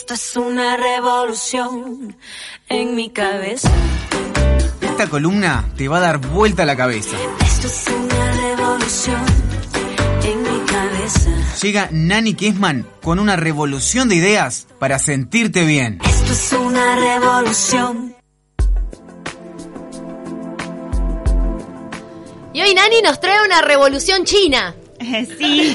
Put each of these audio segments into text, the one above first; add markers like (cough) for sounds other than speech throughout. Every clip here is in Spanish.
Esto es una revolución en mi cabeza. Esta columna te va a dar vuelta la cabeza. Esto es una revolución en mi cabeza. Llega Nani Kessman con una revolución de ideas para sentirte bien. Esto es una revolución. Y hoy Nani nos trae una revolución china. (laughs) Sí,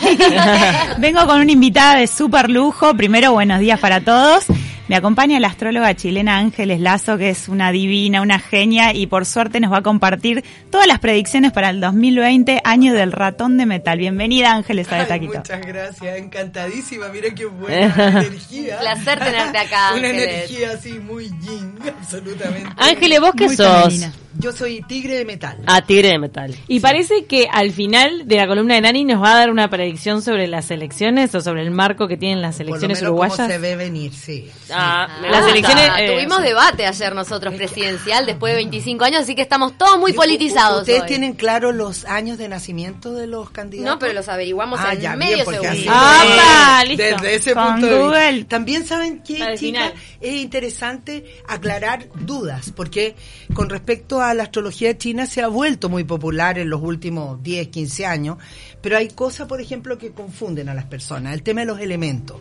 (laughs) vengo con una invitada de súper lujo. Primero, buenos días para todos. Me acompaña la astróloga chilena Ángeles Lazo, que es una divina, una genia, y por suerte nos va a compartir todas las predicciones para el 2020, año del ratón de metal. Bienvenida Ángeles a Taquito. Muchas gracias, encantadísima. Mira qué buena (laughs) energía. Placer tenerte acá, (laughs) Una Ángeles. energía así muy yin, (laughs) absolutamente. Ángeles, ¿vos qué Muy sos? femenina. Yo soy tigre de metal. Ah, tigre de metal. Y parece que al final de la columna de Nani nos va a dar una predicción sobre las elecciones o sobre el marco que tienen las Por lo elecciones menos cómo uruguayas. se ve venir, sí. Ah, las elecciones. eh, Tuvimos debate ayer nosotros presidencial después de 25 años, así que estamos todos muy politizados. ¿Ustedes hoy. tienen claro los años de nacimiento de los candidatos? No, pero los averiguamos Ah, en ya, medio bien, porque segundo. así- ¡Ah, Eh, listo! Desde ese Con punto de vista. También saben que, chicas, es interesante aclarar dudas, porque con respecto a la astrología china se ha vuelto muy popular en los últimos 10, 15 años, pero hay cosas, por ejemplo, que confunden a las personas. El tema de los elementos.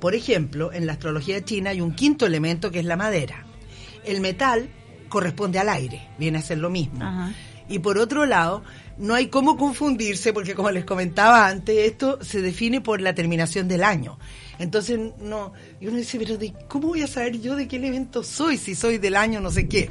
Por ejemplo, en la astrología china hay un quinto elemento que es la madera. El metal corresponde al aire, viene a ser lo mismo. Ajá. Y por otro lado, no hay cómo confundirse porque como les comentaba antes, esto se define por la terminación del año. Entonces, no, y uno dice, pero de, ¿cómo voy a saber yo de qué elemento soy si soy del año no sé qué?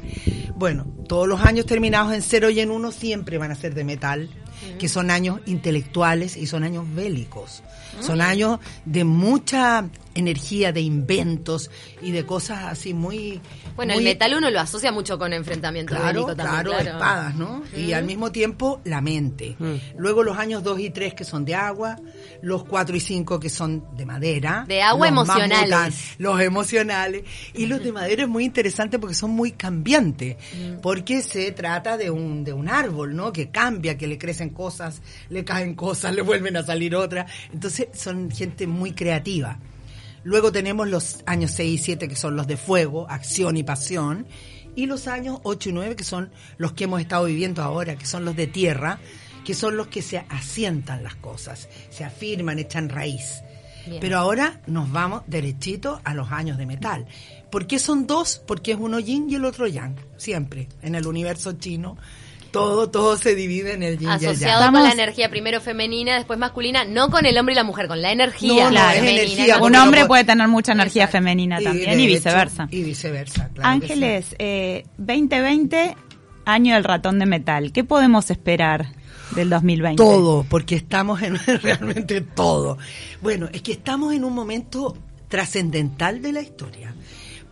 Bueno, todos los años terminados en cero y en uno siempre van a ser de metal, que son años intelectuales y son años bélicos. Son años de mucha energía, de inventos y de cosas así muy... Bueno, muy- el metal uno lo asocia mucho con enfrentamiento Claro, bélico también. claro, espadas, ¿no? Y al mismo tiempo la mente. Mm. Luego los años 2 y 3 que son de agua, los 4 y 5 que son de madera. De agua los emocionales. los emocionales. Y los de madera es muy interesante porque son muy cambiantes. Mm. Porque se trata de un, de un árbol, ¿no? Que cambia, que le crecen cosas, le caen cosas, (laughs) le vuelven a salir otras. Entonces son gente muy creativa. Luego tenemos los años 6 y 7 que son los de fuego, acción y pasión. Y los años 8 y 9 que son los que hemos estado viviendo ahora, que son los de tierra, que son los que se asientan las cosas, se afirman, echan raíz. Bien. Pero ahora nos vamos derechito a los años de metal. ¿Por qué son dos? Porque es uno yin y el otro yang, siempre. En el universo chino, todo, todo se divide en el yin y el yang. Asociado con la energía primero femenina, después masculina, no con el hombre y la mujer, con la energía No, no, es femenina. energía, ¿no? Un hombre puede tener mucha energía Exacto. femenina también de y hecho, viceversa. Y viceversa, claro. que sí. Ángeles, eh, 2020, año del ratón de metal. ¿Qué podemos esperar del 2020? Todo, porque estamos en (laughs) realmente todo. Bueno, es que estamos en un momento trascendental de la historia,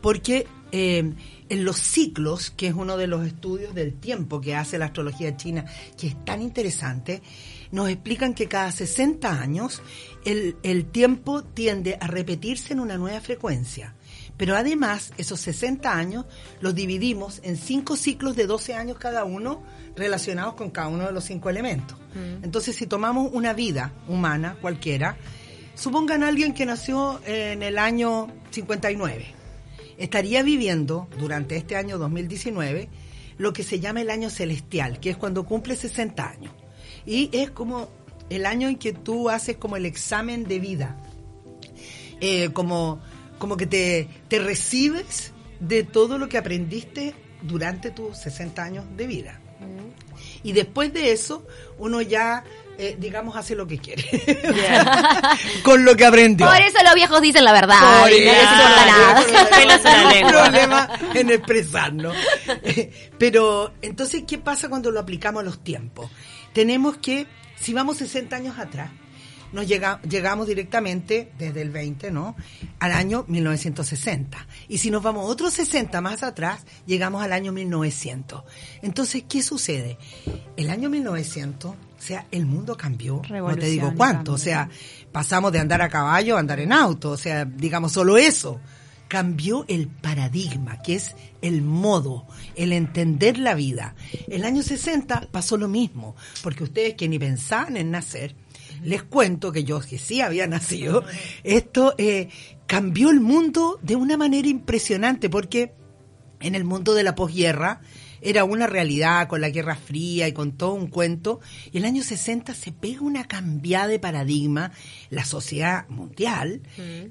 porque eh, en los ciclos, que es uno de los estudios del tiempo que hace la astrología china, que es tan interesante, nos explican que cada 60 años el, el tiempo tiende a repetirse en una nueva frecuencia. Pero además, esos 60 años los dividimos en cinco ciclos de 12 años cada uno relacionados con cada uno de los cinco elementos. Entonces, si tomamos una vida humana cualquiera, supongan a alguien que nació en el año 59, estaría viviendo durante este año 2019 lo que se llama el año celestial, que es cuando cumple 60 años. Y es como el año en que tú haces como el examen de vida eh, como, como que te, te recibes de todo lo que aprendiste durante tus 60 años de vida. Y después de eso, uno ya, eh, digamos, hace lo que quiere. (laughs) Con lo que aprendió. Por eso los viejos dicen la verdad Por y no les importa nada. no problema en expresarnos. Eh, Pero entonces, ¿qué pasa cuando lo aplicamos a los tiempos? Tenemos que, si vamos 60 años atrás, nos llega, llegamos directamente desde el 20, ¿no? Al año 1960. Y si nos vamos otros 60 más atrás, llegamos al año 1900. Entonces, ¿qué sucede? El año 1900, o sea, el mundo cambió, no te digo cuánto, o sea, pasamos de andar a caballo a andar en auto, o sea, digamos solo eso. Cambió el paradigma, que es el modo, el entender la vida. El año 60 pasó lo mismo, porque ustedes que ni pensaban en nacer, les cuento que yo que sí había nacido, esto eh, cambió el mundo de una manera impresionante porque en el mundo de la posguerra era una realidad con la Guerra Fría y con todo un cuento. Y en el año 60 se pega una cambiada de paradigma, la sociedad mundial,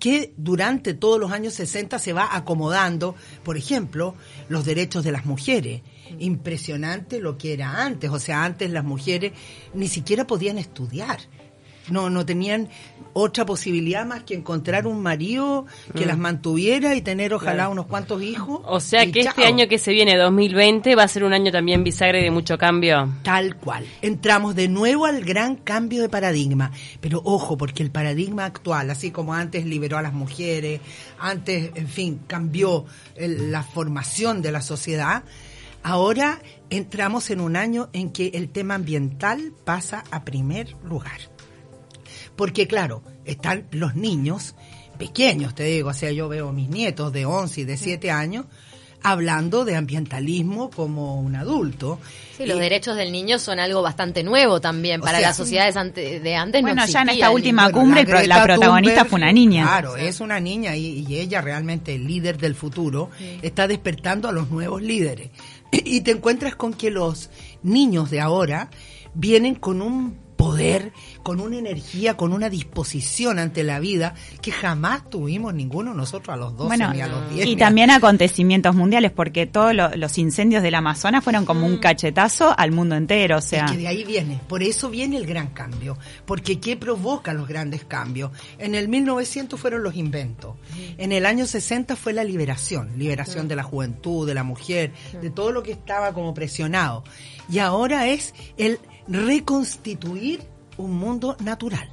que durante todos los años 60 se va acomodando, por ejemplo, los derechos de las mujeres. Impresionante lo que era antes, o sea, antes las mujeres ni siquiera podían estudiar no, no tenían otra posibilidad más que encontrar un marido que Mm. las mantuviera y tener ojalá unos cuantos hijos. O sea que este año que se viene, 2020, va a ser un año también bisagra y de mucho cambio. Tal cual. Entramos de nuevo al gran cambio de paradigma. Pero ojo, porque el paradigma actual, así como antes liberó a las mujeres, antes, en fin, cambió el- la formación de la sociedad, ahora entramos en un año en que el tema ambiental pasa a primer lugar. Porque claro, están los niños pequeños, te digo, o sea, yo veo a mis nietos de 11 y de 7 años hablando de ambientalismo como un adulto. Sí, los Y- derechos del niño son algo bastante nuevo también. Para sea, las sociedades ante- de antes no Bueno, ya en esta última cumbre la Greta protagonista Thunberg, fue una niña. Claro, es una niña y, y ella realmente el líder del futuro está despertando a los nuevos líderes. (clears throat) Y te encuentras con que los niños de ahora vienen con un poder, con una energía, con una disposición ante la vida que jamás tuvimos ninguno nosotros a los 12 Bueno, ni a los 10. y a- también acontecimientos mundiales, porque todos lo- los incendios del Amazonas fueron como un cachetazo al mundo entero, o sea. Es que de ahí viene, por eso viene el gran cambio, porque ¿qué provoca los grandes cambios? En el 1900 fueron los inventos, en el año 60 fue la liberación, liberación de la juventud, de la mujer, de todo lo que estaba como presionado, y ahora es el reconstituir un mundo natural.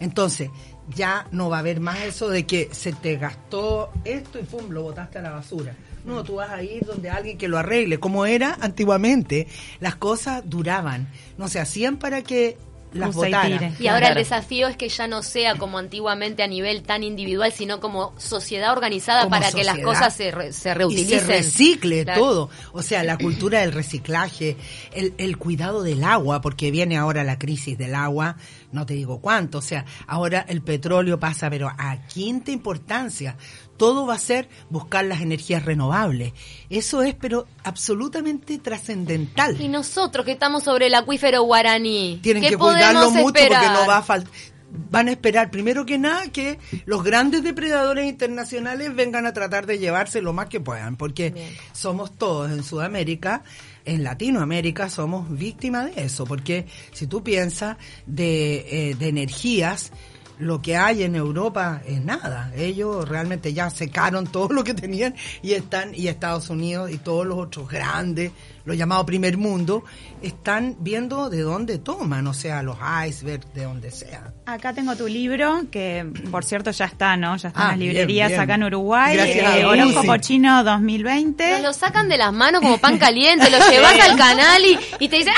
Entonces, ya no va a haber más eso de que se te gastó esto y pum, lo botaste a la basura. No, tú vas a ir donde alguien que lo arregle. Como era antiguamente, las cosas duraban. No se hacían para que las Usa y. Y ahora el desafío es que ya no sea como antiguamente a nivel tan individual, sino como sociedad organizada Como para que las cosas se, re- se y reutilicen. se recicle Claro. todo. O sea, la cultura del reciclaje, el, el cuidado del agua, porque viene ahora la crisis del agua, no te digo cuánto. O sea, ahora el petróleo pasa, pero a quinta importancia. Todo va a ser buscar las energías renovables. Eso es, pero absolutamente trascendental. Y nosotros que estamos sobre el acuífero guaraní, Tienen ¿qué que cuidarlo mucho esperar? porque no va a faltar. Van a esperar, primero que nada, que los grandes depredadores internacionales vengan a tratar de llevarse lo más que puedan, porque Bien. somos todos en Sudamérica, en Latinoamérica somos víctimas de eso, porque si tú piensas de, eh, de energías, lo que hay en Europa es nada. Ellos realmente ya secaron (laughs) todo lo que tenían y están, y Estados Unidos y todos los otros grandes, lo llamado primer mundo, están viendo de dónde toman, o sea, los icebergs, de donde sea. Acá tengo tu libro, que por cierto ya está, ¿no? Ya está Ah, en las bien, librerías bien. acá en Uruguay. Gracias eh, a Horóscopo Lucy. Chino 2020. Nos lo sacan de las manos como pan caliente, lo (laughs) llevas al canal y, y te dicen,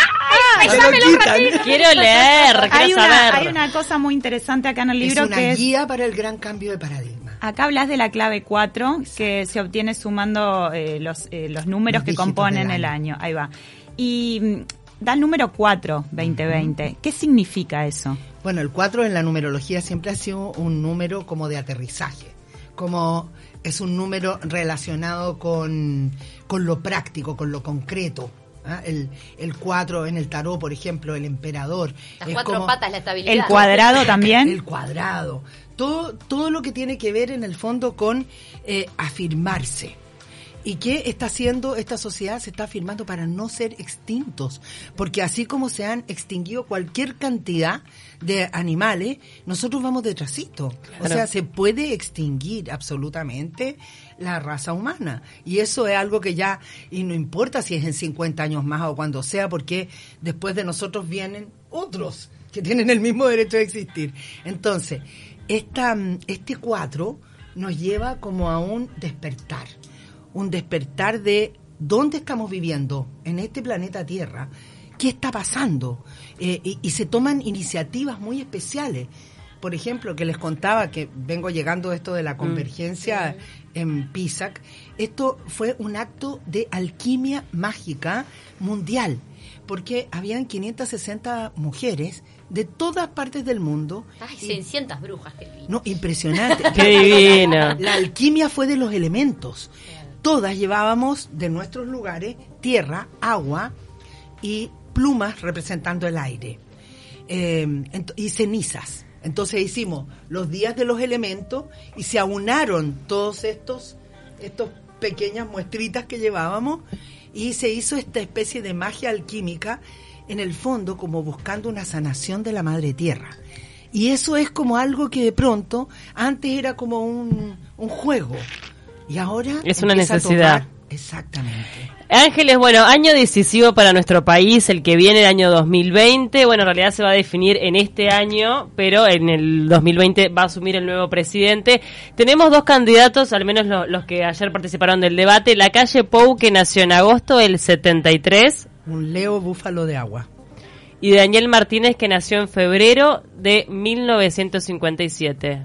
¡ay, Se lo! Quiero leer, quiero Hay una, saber. hay una cosa muy interesante acá en el libro es una que es guía para el gran cambio de paradigma. Acá hablas de la clave 4, que se obtiene sumando eh, los, eh, los números Los que componen el año. Ahí va. Y mm, da el número 4, 2020. ¿Qué significa eso? Bueno, el 4 en la numerología siempre ha sido un número como de aterrizaje, como es un número relacionado con, con lo práctico, con lo concreto. ¿Ah? El, el 4 en el tarot, por ejemplo, el emperador. Las es cuatro como- patas, la estabilidad. El cuadrado también. El cuadrado. Todo, todo lo que tiene que ver en el fondo con eh, afirmarse. ¿Y qué está haciendo esta sociedad? Se está afirmando para no ser extintos. Porque así como se han extinguido cualquier cantidad de animales, nosotros vamos detrásito. O Claro. sea, se puede extinguir absolutamente la raza humana. Y eso es algo que ya, y no importa si es en 50 años más o cuando sea, porque después de nosotros vienen otros que tienen el mismo derecho de existir. Entonces, esta, este cuatro nos lleva como a un despertar, un despertar de dónde estamos viviendo en este planeta Tierra, qué está pasando, Eh, y, y se toman iniciativas muy especiales. Por ejemplo, que les contaba que vengo llegando esto de la convergencia en PISAC, esto fue un acto de alquimia mágica mundial, porque habían 560 mujeres de todas partes del mundo. Ay, Y- 600 brujas que no, impresionante. (laughs) Qué. La alquimia fue de los elementos. Todas llevábamos de nuestros lugares tierra, agua y plumas representando el aire. Ent- y cenizas. Entonces hicimos los días de los elementos y se aunaron todos estos, estos pequeñas muestritas que llevábamos y se hizo esta especie de magia alquímica en el fondo como buscando una sanación de la madre tierra. Y eso es como algo que de pronto antes era como un, un juego y ahora Es una necesidad. exactamente. Ángeles, bueno, año decisivo para nuestro país, el que viene, el año 2020. Bueno, en realidad se va a definir en este año, pero en el 2020 va a asumir el nuevo presidente. Tenemos dos candidatos, al menos lo- los que ayer participaron del debate. La calle Pou, que nació en agosto del 73, Un Leo búfalo de agua. y Daniel Martínez, que nació en febrero de 1957.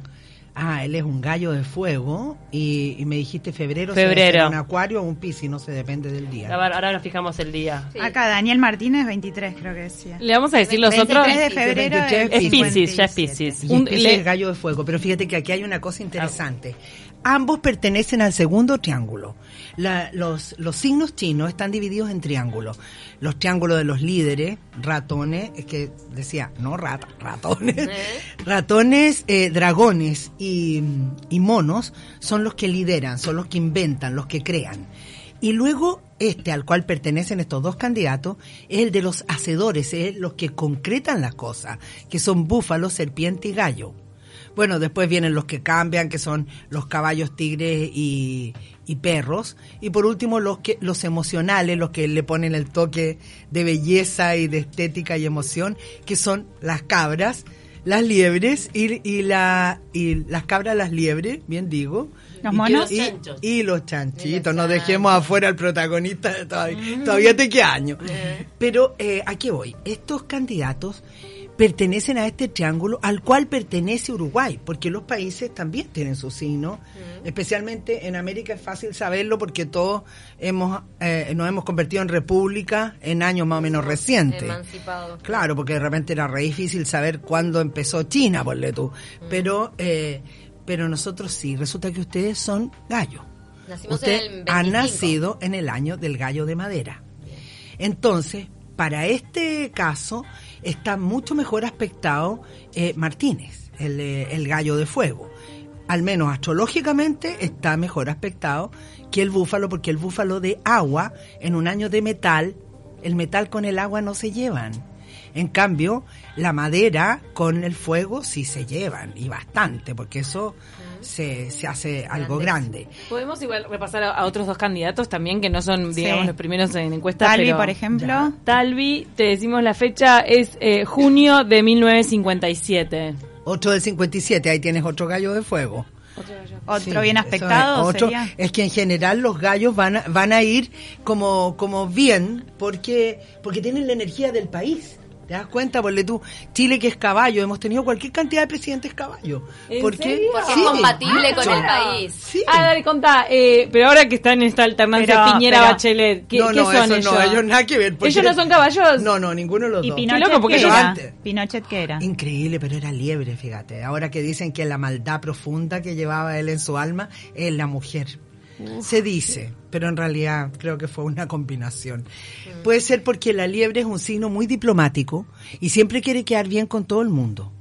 Ah, él es un gallo de fuego y, y me dijiste febrero. Febrero. Un acuario o un piscis, no sé, depende del día. A ver, ahora nos fijamos el día. Sí. Acá Daniel Martínez, 23 creo que decía. Le vamos a decir los otros. 23 de febrero Es Piscis, ya es 57. Piscis. Un- le- es gallo de fuego. Pero fíjate que aquí hay una cosa interesante. Ambos pertenecen al segundo triángulo. La- los, los signos chinos están divididos en triángulos. Los triángulos de los líderes, ratones, es que decía, no rata, ratones. (laughs) Ratones, eh, dragones y, y monos son los que lideran, son los que inventan, los que crean. Y luego este al cual pertenecen estos dos candidatos es el de los hacedores, es los que concretan las cosas, que son búfalo, serpiente y gallo. Bueno, después vienen los que cambian, que son los caballos, tigres y, y perros. Y por último, los que los emocionales, los que le ponen el toque de belleza y de estética y emoción, que son las cabras, las liebres y, y la, y las cabras, las liebres, bien digo. ¿Los Y monos? que- y- los chanchitos, no dejemos afuera al protagonista de todavía, todavía te queda año. Pero eh, ¿a qué voy? Estos candidatos pertenecen a este triángulo al cual pertenece Uruguay, porque los países también tienen su signo, especialmente en América es fácil saberlo porque todos hemos eh, nos hemos convertido en república en años más o menos recientes. Emancipado. Claro, porque de repente era re difícil saber cuándo empezó China, ponle tú. Pero, eh, pero nosotros sí, resulta que ustedes son gallos. Nacimos Usted en el ha 25. nacido en el año del gallo de madera. Entonces, para este caso, está mucho mejor aspectado eh, Martínez, el, eh, el gallo de fuego. Al menos astrológicamente está mejor aspectado que el búfalo, porque el búfalo de agua, en un año de metal, el metal con el agua no se llevan. En cambio, la madera con el fuego sí se llevan, y bastante, porque eso se, se hace algo grande. Podemos igual repasar a, a otros dos candidatos también que no son, Sí. digamos, los primeros en encuesta. Talvi, pero- por ejemplo. Talvi, te decimos la fecha, es eh, junio de 1957. Otro del 57, ahí tienes otro gallo de fuego. Otro Sí, bien aspectado es, otro- sería. es que en general los gallos van a, van a ir como, como bien porque, porque tienen la energía del país. ¿Te das cuenta? Ponle tú, Chile que es caballo, hemos tenido cualquier cantidad de presidentes caballo. ¿En ¿Por qué? serio? Porque Sí. es compatible con el Ah, país. Sí. Ah, dale, contá. Eh, pero ahora que está en esta alternancia Pero- Piñera-Bachelet, ¿qué, no, qué no, son eso ellos? no, ellos nada que ver. ¿Ellos no son caballos? No, no, ninguno de los ¿Y dos. Pinochet loco, porque qué era? antes- ¿Pinochet qué era? Increíble, pero era liebre, fíjate. Ahora que dicen que la maldad profunda que llevaba él en su alma es la mujer. Se dice, pero en realidad creo que fue una combinación. Puede ser porque la liebre es un signo muy diplomático y siempre quiere quedar bien con todo el mundo.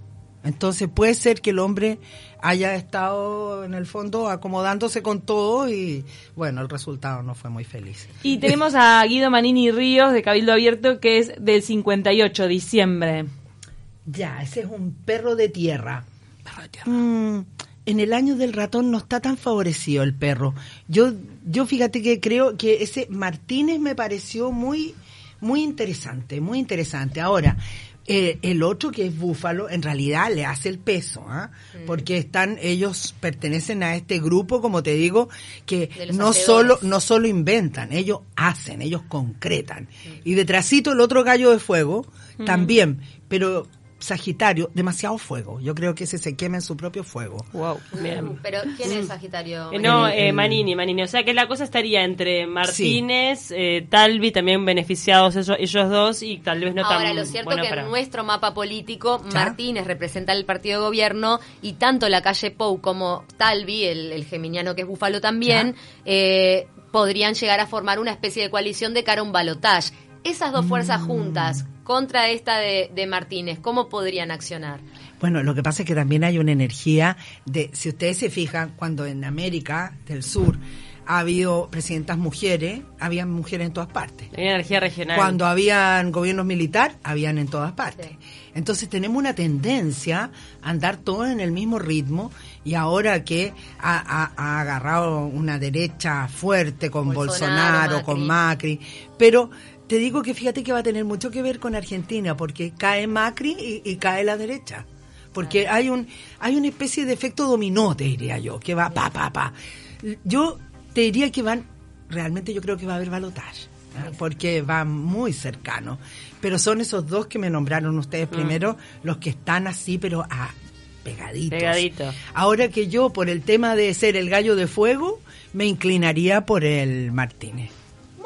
Entonces puede ser que el hombre haya estado en el fondo acomodándose con todo y bueno, el resultado no fue muy feliz. Y tenemos a Guido Manini Ríos de Cabildo Abierto, que es del 58, diciembre. Ya, ese es un perro de tierra. Mm, en el año del ratón no está tan favorecido el perro. Yo, yo fíjate que creo que ese Martínez me pareció muy, muy interesante, muy interesante. Ahora, eh, el otro que es búfalo, en realidad le hace el peso, ¿ah? porque están, ellos pertenecen a este grupo, como te digo, que no hacedores. solo, no solo inventan, ellos hacen, ellos concretan. Y detrásito el otro gallo de fuego también, pero Sagitario, demasiado fuego. Yo creo que ese se quema en su propio fuego. Wow. Bien. Pero, ¿quién es Sagitario? Eh, no, eh, Manini, Manini. O sea que la cosa estaría entre Martínez, eh, Talvi, también beneficiados ellos, ellos dos, y tal vez no Ahora, tan lo cierto bueno que para... en nuestro mapa político, ¿Ya? Martínez representa el partido de gobierno y tanto la calle Pou como Talvi, el, el geminiano que es Búfalo también, eh, podrían llegar a formar una especie de coalición de cara a un balotaje. Esas dos fuerzas Mm. juntas contra esta de, de Martínez, ¿cómo podrían accionar? Bueno, lo que pasa es que también hay una energía de, si ustedes se fijan, cuando en América del Sur ha habido presidentas mujeres, habían mujeres en todas partes. Hay energía regional. Cuando habían gobiernos militar, habían en todas partes. Sí. Entonces tenemos una tendencia a andar todos en el mismo ritmo y ahora que ha, ha- ha agarrado una derecha fuerte con Bolsonaro, Bolsonaro, con Macri, pero te digo que fíjate que va a tener mucho que ver con Argentina porque cae Macri y, y cae la derecha. Porque hay un hay una especie de efecto dominó, te diría yo, que va pa pa pa. Yo te diría que van realmente yo creo que va a haber balotaje. ¿ah? porque va muy cercano. Pero son esos dos que me nombraron ustedes primero, los que están así, pero a pegaditos. Pegadito. Ahora que yo, por el tema de ser el gallo de fuego, me inclinaría por el Martínez.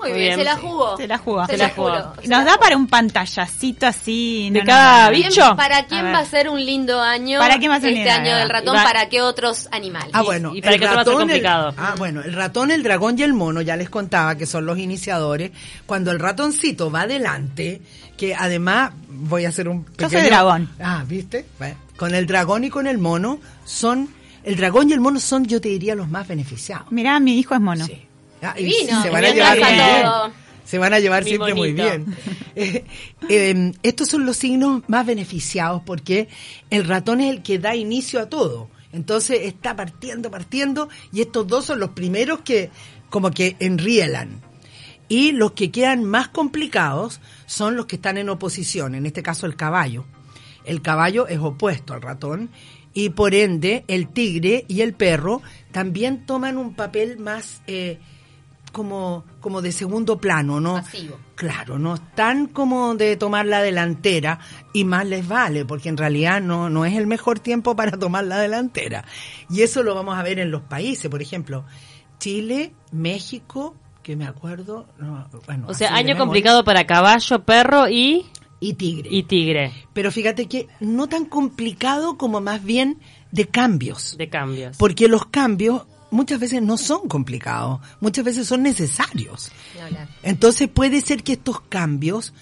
Muy bien, bien, se la jugó. Se la jugó. Se, Se la jugó. Nos la da jugó. para un pantallacito así. De no, cada no, no. bicho. ¿Quién- ¿Para quién A va a ser un lindo año? ¿Para quién va a ser un este lindo año del ratón? Va- ¿Para qué otros animales? Ah, bueno. y para el que esto va a ser ratón, el- complicado. ah, bueno, el ratón, el dragón y el mono, ya les contaba que son los iniciadores. Cuando el ratoncito va adelante, que además voy a hacer un Yo soy dragón. Ah, ¿viste? Bueno, con el dragón y con el mono son... El dragón y el mono son, yo te diría, los más beneficiados. Mirá, mi hijo es mono. Sí. Ah, y Divino, se van a llevar muy bien. Se van a llevar Mi siempre muy bien. (laughs) Eh, eh, estos son los signos más beneficiados porque el ratón es el que da inicio a todo. Entonces está partiendo, partiendo y estos dos son los primeros que como que enrielan. Y los que quedan más complicados son los que están en oposición, en este caso el caballo. El caballo es opuesto al ratón y por ende el tigre y el perro también toman un papel más eh, como, como de segundo plano, ¿no? Pasivo. Claro, no están como de tomar la delantera y más les vale, porque en realidad no, no es el mejor tiempo para tomar la delantera. Y eso lo vamos a ver en los países, por ejemplo, Chile, México, que me acuerdo, no, bueno, O sea, año complicado para caballo, perro y, y Tigre. y tigre Pero fíjate que no tan complicado como más bien de cambios. de cambios. Porque los cambios muchas veces no son complicados, muchas veces son necesarios. Entonces puede ser que estos cambios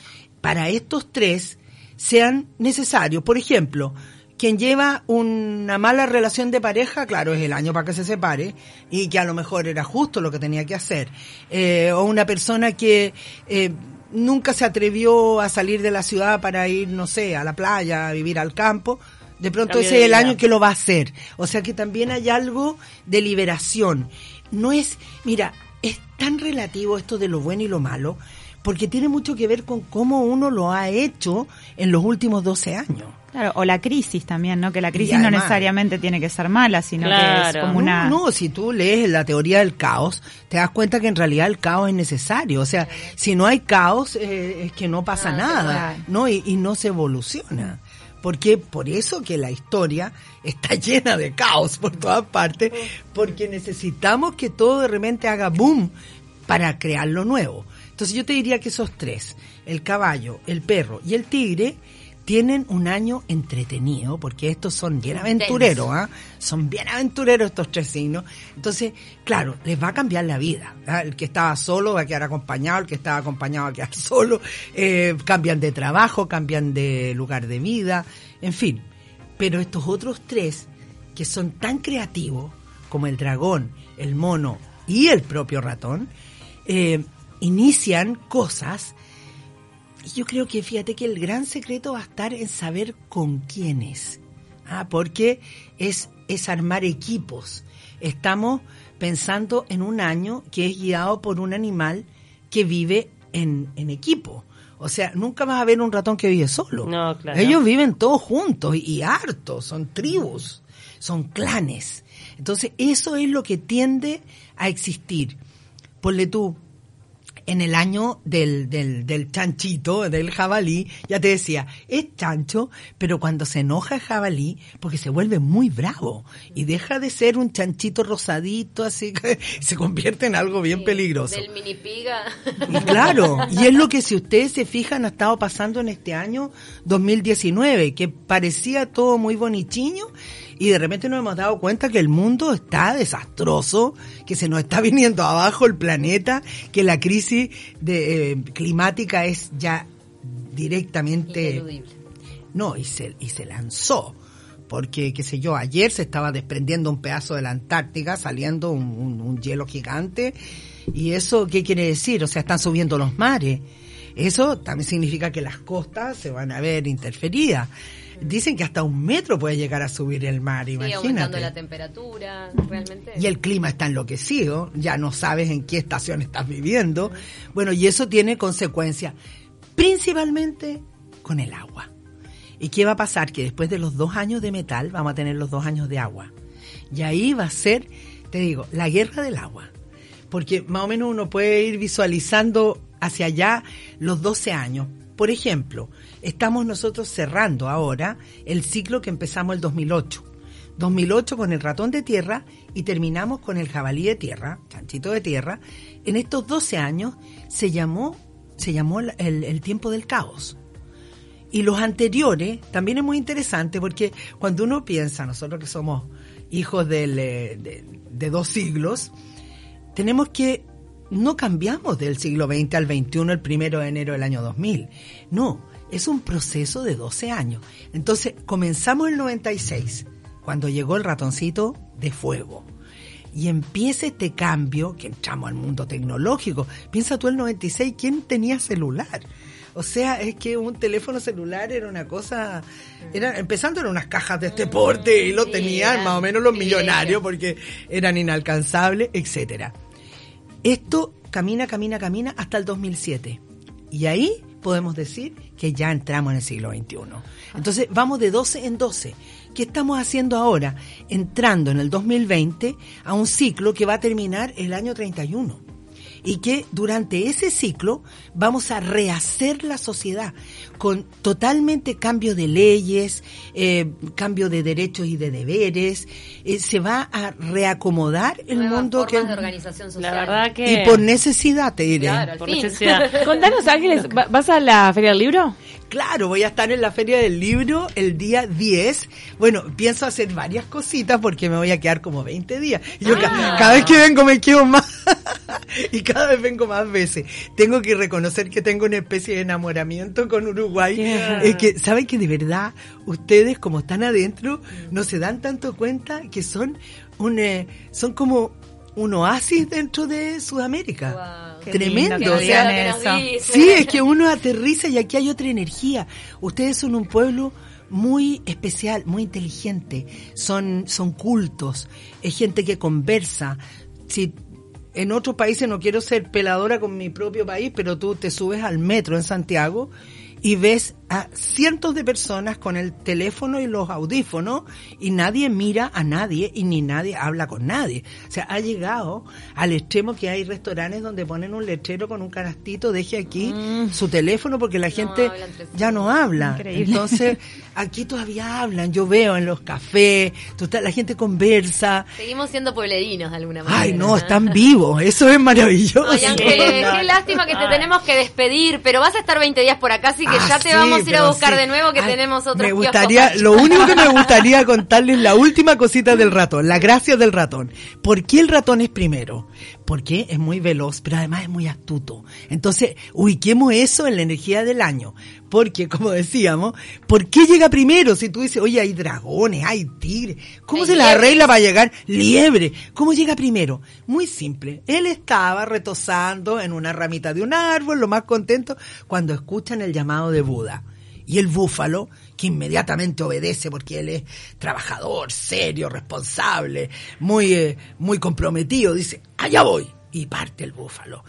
para estos tres sean necesarios. Por ejemplo, quien lleva una mala relación de pareja, claro, es el año para que se separe y que a lo mejor era justo lo que tenía que hacer. Eh, o una persona que eh, nunca se atrevió a salir de la ciudad para ir, no sé, a la playa, a vivir al campo. De pronto Cambio ese de es el año que lo va a hacer. O sea que también hay algo de liberación. No es, mira, es tan relativo esto de lo bueno y lo malo, porque tiene mucho que ver con cómo uno lo ha hecho en los últimos 12 años. Claro, o la crisis también, ¿no? Que la crisis además- no necesariamente tiene que ser mala, sino que es como una... No, no, si tú lees la teoría del caos, te das cuenta que en realidad el caos es necesario. O sea, si no hay caos, eh, es que no pasa Ah, nada, claro. ¿no? Y, y no se evoluciona. Porque por eso que la historia está (laughs) llena de caos por todas partes, porque necesitamos que todo de repente haga boom para crear lo nuevo. Entonces yo te diría que esos tres, el caballo, el perro y el tigre, tienen un año entretenido, porque estos son bien aventureros, ¿ah? Son bien aventureros estos tres signos. Entonces, claro, les va a cambiar la vida. ¿ah? El que estaba solo va a quedar acompañado, el que estaba acompañado va a quedar (laughs) solo. Eh, cambian de trabajo, cambian de lugar de vida, en fin. Pero estos otros tres, que son tan creativos como el dragón, el mono y el propio ratón, eh, inician cosas y yo creo que fíjate que el gran secreto va a estar en saber con quiénes. Ah, porque es, es armar equipos. Estamos pensando en un año que es guiado por un animal que vive en, en equipo. O sea, nunca vas a ver un ratón que vive solo. No, claro. Ellos viven todos juntos y, y hartos, son tribus, son clanes. Entonces, eso es lo que tiende a existir. Ponle tú, en el año del, del, del chanchito, del jabalí, ya te decía, es chancho, pero cuando se enoja el jabalí, porque se vuelve muy bravo y deja de ser un chanchito rosadito, así que (laughs) se convierte en algo bien peligroso. Del mini piga. Y claro, y es lo que si ustedes se fijan ha estado pasando en este año 2019, que parecía todo muy bonichiño y de repente nos hemos dado cuenta que el mundo está desastroso, que se nos está viniendo abajo el planeta, que la crisis de, eh, climática es ya directamente... Ineludible. No, y se, y se lanzó. Porque, qué sé yo, ayer se estaba desprendiendo un pedazo de la Antártica, saliendo un, un- un hielo gigante. ¿Y eso qué quiere decir? O sea, están subiendo los mares. Eso también significa que las costas se van a ver interferidas. Dicen que hasta un metro puede llegar a subir el mar, Sigue aumentando imagínate. la temperatura, realmente. Y el clima está enloquecido, ya no sabes en qué estación estás viviendo. Bueno, y eso tiene consecuencias, principalmente con el agua. ¿Y qué va a pasar? Que después de los dos años de metal vamos a tener los dos años de agua. Y ahí va a ser, te digo, la guerra del agua. Porque más o menos uno puede ir visualizando hacia allá los 12 años. Por ejemplo, estamos nosotros cerrando ahora el ciclo que empezamos el 2008. 2008 con el ratón de tierra y terminamos con el jabalí de tierra, chanchito de tierra. En estos 12 años se llamó, se llamó el, tiempo del caos. Y los anteriores también es muy interesante porque cuando uno piensa, nosotros que somos hijos eh, de, de dos siglos, tenemos que no cambiamos del siglo XX al XXI el primero de enero del año 2000. No, es un proceso de 12 años. Entonces, comenzamos el 96, cuando llegó el ratoncito de fuego. Y empieza este cambio, que entramos al mundo tecnológico. Piensa tú el 96, ¿quién tenía celular? O sea, es que un teléfono celular era una cosa, era, empezando en unas cajas de este porte y lo tenían más o menos los millonarios porque eran inalcanzables, etcétera. Esto camina, camina, camina hasta el 2007. Y ahí podemos decir que ya entramos en el siglo XXI. Entonces vamos de 12 en 12. ¿Qué estamos haciendo ahora? Entrando en el 2020 a un ciclo que va a terminar el año 31 y que durante ese ciclo vamos a rehacer la sociedad con totalmente cambio de leyes, eh, cambio de derechos y de deberes, eh, se va a reacomodar el Nuevas mundo formas que de organización social. La verdad que... y por necesidad te diré. Claro, por fin. necesidad. (laughs) Contanos, Ángeles, ¿va- ¿vas a la Feria del Libro? Claro, voy a estar en la Feria del Libro el día 10. Bueno, pienso hacer varias cositas porque me voy a quedar como 20 días. Y Yo ca- Ah. cada vez que vengo me quedo más. (laughs) y cada vez vengo más veces. Tengo que reconocer que tengo una especie de enamoramiento con Uruguay. Yeah. Es que, ¿saben que de verdad ustedes como están adentro no se dan tanto cuenta que son un, eh, son como un oasis dentro de Sudamérica? Wow. Qué Tremendo. lindo o sea. Sí, es que uno aterriza y aquí hay otra energía. Ustedes son un pueblo muy especial, muy inteligente, son, son cultos, es gente que conversa. Si en otros países no quiero ser peladora con mi propio país, pero tú te subes al metro en Santiago y ves a cientos de personas con el teléfono y los audífonos y nadie mira a nadie y ni nadie habla con nadie. O sea, ha llegado al extremo que hay restaurantes donde ponen un letrero con un canastito, deje aquí su teléfono porque la gente ya no habla. Increíble. Entonces, (laughs) aquí todavía hablan, yo veo en los cafés, la gente conversa. Seguimos siendo pueblerinos de alguna manera. Ay, no, están vivos, eso es maravilloso. Ay, Ángeles, (laughs) qué lástima que te tenemos que despedir, pero vas a estar 20 días por acá, así que Ah, ya te sí, vamos a ir a buscar sí. de nuevo que Ay, tenemos otros Me gustaría, lo único que me gustaría (laughs) contarles la última cosita del ratón, la gracia del ratón. ¿Por qué el ratón es primero? Porque es muy veloz, pero además es muy astuto. Entonces, ubiquemos eso en la energía del año. Porque, como decíamos, ¿por qué llega primero? Si tú dices, oye, hay dragones, hay tigres, ¿cómo Hay se la arregla para llegar? Liebre. ¿Cómo llega primero? Muy simple. Él estaba retosando en una ramita de un árbol, lo más contento, cuando escuchan el llamado de Buda. Y el búfalo, que inmediatamente obedece porque él es trabajador, serio, responsable, muy, eh, muy comprometido, dice, allá voy. Y parte el búfalo.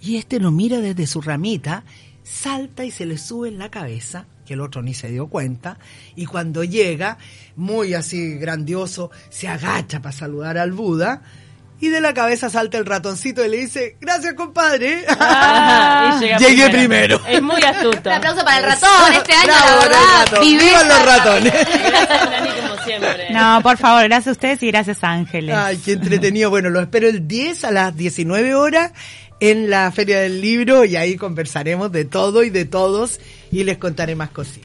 Y este lo mira desde su ramita, salta y se le sube en la cabeza, que el otro ni se dio cuenta, y cuando llega, muy así grandioso, se agacha para saludar al Buda, y de la cabeza salta el ratoncito y le dice, gracias compadre. Ah, Llegué primero. Es muy astuto. Un aplauso para el ratón (laughs) este año, Bravo, la viveza. ¡Vivan los ratones! Gracias, Nani, como siempre. No, por favor, gracias a ustedes y gracias Ángeles. Ay, qué entretenido. Bueno, lo espero el 10 a las 19 horas en la Feria del Libro y ahí conversaremos de todo y de todos y les contaré más cositas.